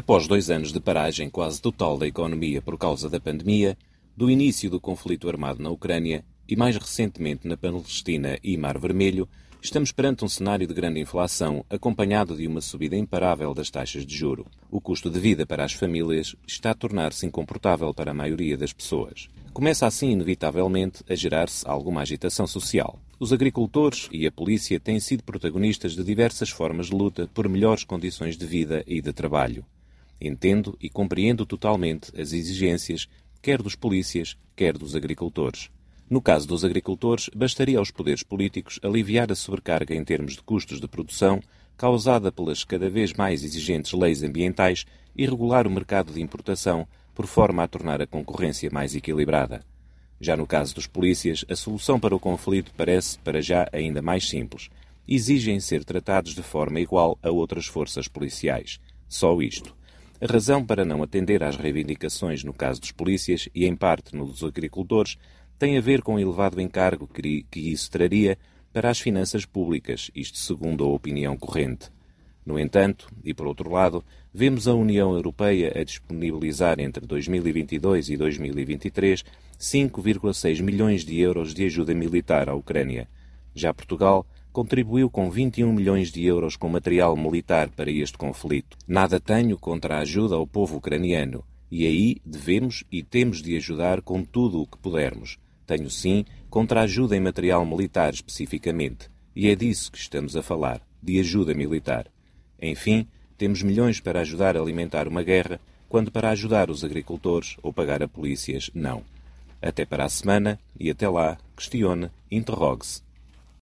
Após dois anos de paragem quase total da economia por causa da pandemia, do início do conflito armado na Ucrânia e mais recentemente na Palestina e Mar Vermelho, estamos perante um cenário de grande inflação, acompanhado de uma subida imparável das taxas de juro. O custo de vida para as famílias está a tornar-se incomportável para a maioria das pessoas. Começa assim, inevitavelmente, a gerar-se alguma agitação social. Os agricultores e a polícia têm sido protagonistas de diversas formas de luta por melhores condições de vida e de trabalho. Entendo e compreendo totalmente as exigências, quer dos polícias, quer dos agricultores. No caso dos agricultores, bastaria aos poderes políticos aliviar a sobrecarga em termos de custos de produção causada pelas cada vez mais exigentes leis ambientais e regular o mercado de importação por forma a tornar a concorrência mais equilibrada. Já no caso dos polícias, a solução para o conflito parece, para já, ainda mais simples. Exigem ser tratados de forma igual a outras forças policiais. Só isto. A razão para não atender às reivindicações no caso dos polícias e, em parte, no dos agricultores, tem a ver com o elevado encargo que isso traria para as finanças públicas, isto segundo a opinião corrente. No entanto, e por outro lado, vemos a União Europeia a disponibilizar entre 2022 e 2023 5,6 milhões de euros de ajuda militar à Ucrânia. Já Portugal contribuiu com 21 milhões de euros com material militar para este conflito. Nada tenho contra a ajuda ao povo ucraniano, e aí devemos e temos de ajudar com tudo o que pudermos. Tenho sim contra a ajuda em material militar especificamente, e é disso que estamos a falar, de ajuda militar. Enfim, temos milhões para ajudar a alimentar uma guerra, quando para ajudar os agricultores ou pagar a polícias, não. Até para a semana e até lá, questione, interrogue-se